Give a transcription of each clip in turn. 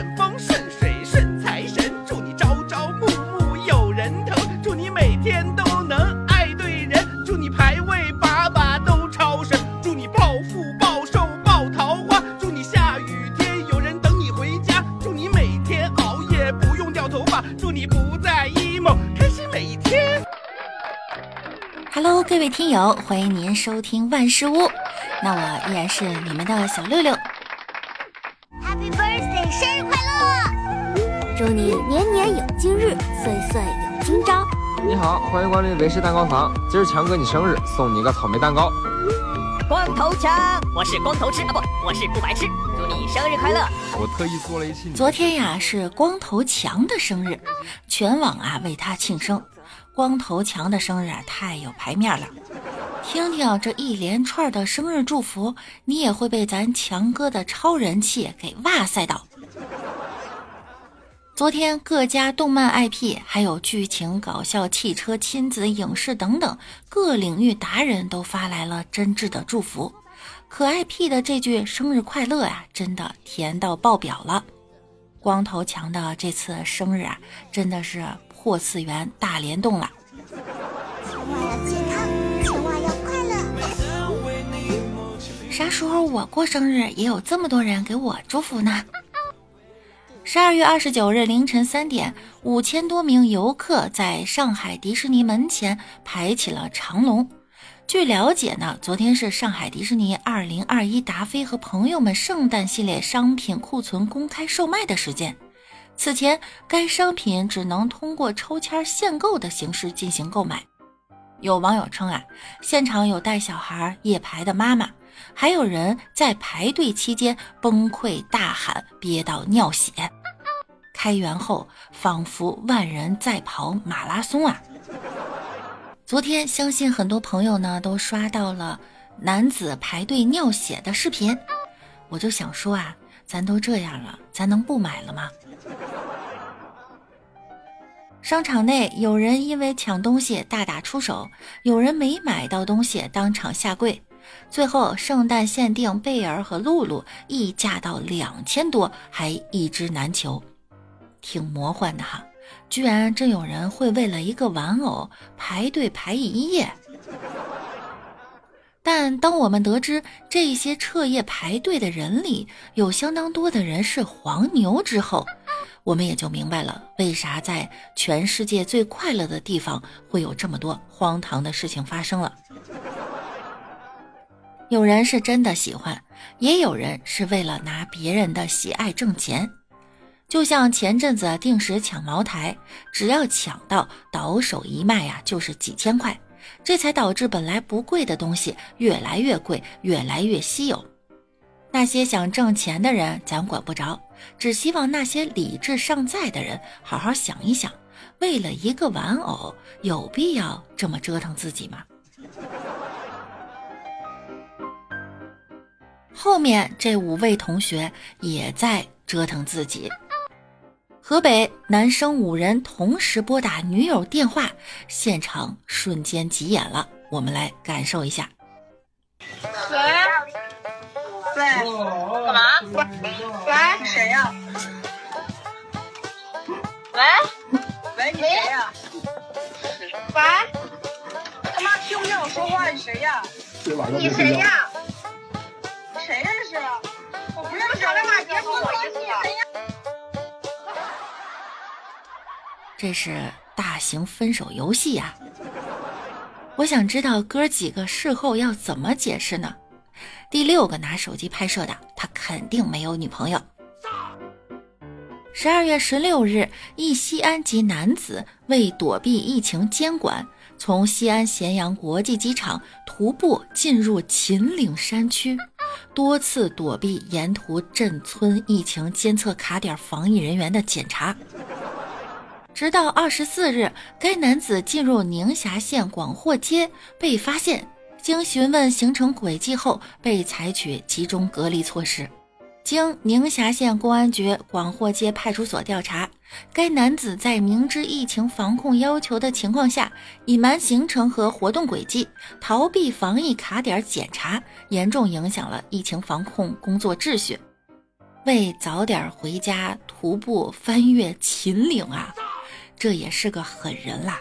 顺风顺水顺财神，祝你朝朝暮暮有人疼，祝你每天都能爱对人，祝你排位把把都超神，祝你暴富暴瘦爆桃花，祝你下雨天有人等你回家，祝你每天熬夜不用掉头发，祝你不再 emo，开心每一天。Hello，各位听友，欢迎您收听万事屋。那我依然是你们的小六六，祝你年年有今日，岁岁有今朝。你好，欢迎光临维氏蛋糕房。今儿强哥你生日，送你一个草莓蛋糕。光头强，我是光头吃啊不，我是不白痴。祝你生日快乐！我特意做了一期。昨天呀是光头强的生日，全网啊为他庆生。光头强的生日啊太有排面了，听听这一连串的生日祝福，你也会被咱强哥的超人气给哇塞到。昨天各家动漫 IP，还有剧情、搞笑、汽车、亲子、影视等等各领域达人都发来了真挚的祝福。可爱 P 的这句生日快乐呀、真的甜到爆表了。光头强的这次生日啊，真的是破次元大联动了。千万要健康，千万要快乐。啥时候我过生日也有这么多人给我祝福呢？十二月二十九日凌晨三点，五千多名游客在上海迪士尼门前排起了长龙。据了解呢，昨天是上海迪士尼二零二一达菲和朋友们圣诞系列商品库存公开售卖的时间。此前，该商品只能通过抽签限购的形式进行购买。有网友称啊，现场有带小孩夜排的妈妈，还有人在排队期间崩溃大喊，憋到尿血。开园后，仿佛万人在跑马拉松啊！昨天，相信很多朋友呢都刷到了男子排队尿血的视频，我就想说啊，咱都这样了，咱能不买了吗？商场内有人因为抢东西大打出手，有人没买到东西当场下跪。最后，圣诞限定贝尔和露露溢价到两千多，还一只难求，挺魔幻的哈！居然真有人会为了一个玩偶排队排一夜。但当我们得知这些彻夜排队的人里有相当多的人是黄牛之后，我们也就明白了为啥在全世界最快乐的地方会有这么多荒唐的事情发生了。有人是真的喜欢，也有人是为了拿别人的喜爱挣钱。就像前阵子定时抢茅台，只要抢到，倒手一卖呀就是几千块，这才导致本来不贵的东西越来越贵，越来越稀有。那些想挣钱的人咱管不着，只希望那些理智尚在的人好好想一想，为了一个玩偶，有必要这么折腾自己吗？后面这五位同学也在折腾自己。河北男生五人同时拨打女友电话，现场瞬间急眼了。我们来感受一下。喂，喂，干嘛？喂，谁呀？喂，喂，你谁呀？喂，他妈听不见我说话，你谁呀？你谁呀？谁认识啊？我不认识，他妈别说我意思呀。这是大型分手游戏呀、我想知道哥几个事后要怎么解释呢？第六个拿手机拍摄的，他肯定没有女朋友。十二月十六日，一西安籍男子为躲避疫情监管，从西安咸阳国际机场徒步进入秦岭山区，多次躲避沿途镇村疫情监测卡点防疫人员的检查。直到二十四日，该男子进入宁夏县广货街被发现，经询问行程轨迹后，被采取集中隔离措施。经宁夏县公安局广货街派出所调查，该男子在明知疫情防控要求的情况下，隐瞒行程和活动轨迹，逃避防疫卡点检查，严重影响了疫情防控工作秩序。为早点回家徒步翻越秦岭啊，这也是个狠人啦。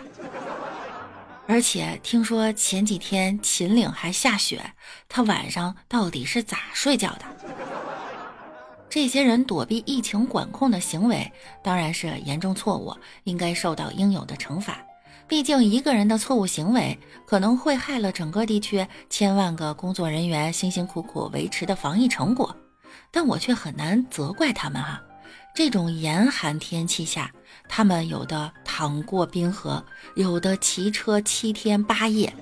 而且听说前几天秦岭还下雪，他晚上到底是咋睡觉的？这些人躲避疫情管控的行为当然是严重错误，应该受到应有的惩罚。毕竟一个人的错误行为可能会害了整个地区千万个工作人员辛辛苦苦维持的防疫成果。但我却很难责怪他们哈。这种严寒天气下，他们有的淌过冰河，有的骑车七天八夜，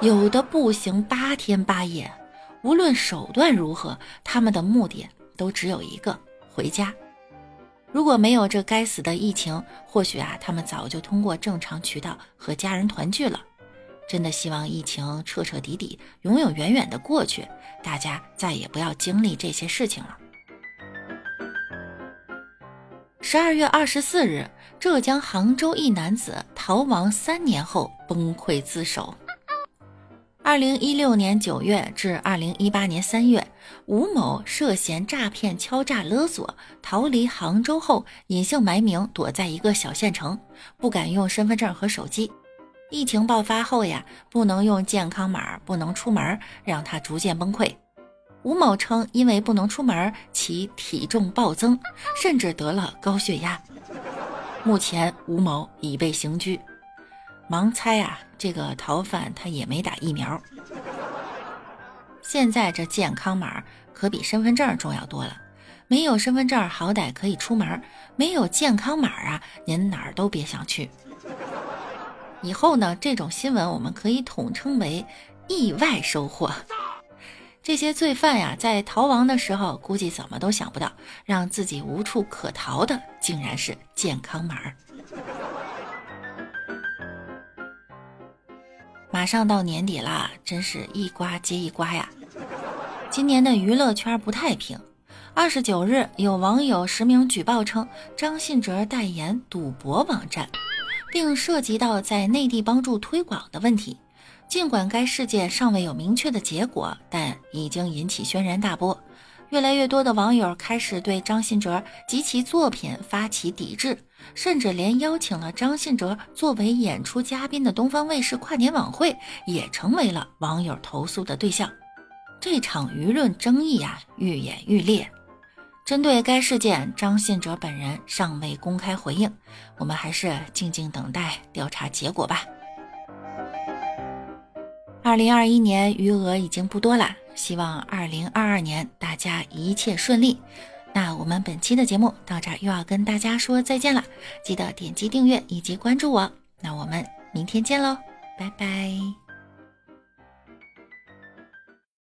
有的步行八天八夜。无论手段如何，他们的目的。都只有一个回家。如果没有这该死的疫情，或许啊，他们早就通过正常渠道和家人团聚了。真的希望疫情彻彻底底、永永远远的过去，大家再也不要经历这些事情了。十二月二十四日，浙江杭州一男子逃亡三年后崩溃自首。二零一六年九月至二零一八年三月，吴某涉嫌诈骗、敲诈勒索，逃离杭州后隐姓埋名，躲在一个小县城，不敢用身份证和手机。疫情爆发后呀，不能用健康码，不能出门，让他逐渐崩溃。吴某称，因为不能出门，其体重暴增，甚至得了高血压。目前，吴某已被刑拘。盲猜啊，这个逃犯他也没打疫苗。现在这健康码可比身份证重要多了。没有身份证好歹可以出门，没有健康码啊，您哪儿都别想去。以后呢，这种新闻我们可以统称为意外收获。这些罪犯呀，在逃亡的时候，估计怎么都想不到，让自己无处可逃的，竟然是健康码。马上到年底啦，真是一瓜接一瓜呀！今年的娱乐圈不太平。二十九日，有网友实名举报称张信哲代言赌博网站，并涉及到在内地帮助推广的问题。尽管该事件尚未有明确的结果，但已经引起轩然大波。越来越多的网友开始对张信哲及其作品发起抵制。甚至连邀请了张信哲作为演出嘉宾的东方卫视跨年晚会也成为了网友投诉的对象。这场舆论争议啊愈演愈烈。针对该事件，张信哲本人尚未公开回应，我们还是静静等待调查结果吧。二零二一年余额已经不多了，希望二零二二年大家一切顺利。那我们本期的节目到这儿又要跟大家说再见了，记得点击订阅以及关注我。那我们明天见喽，拜拜。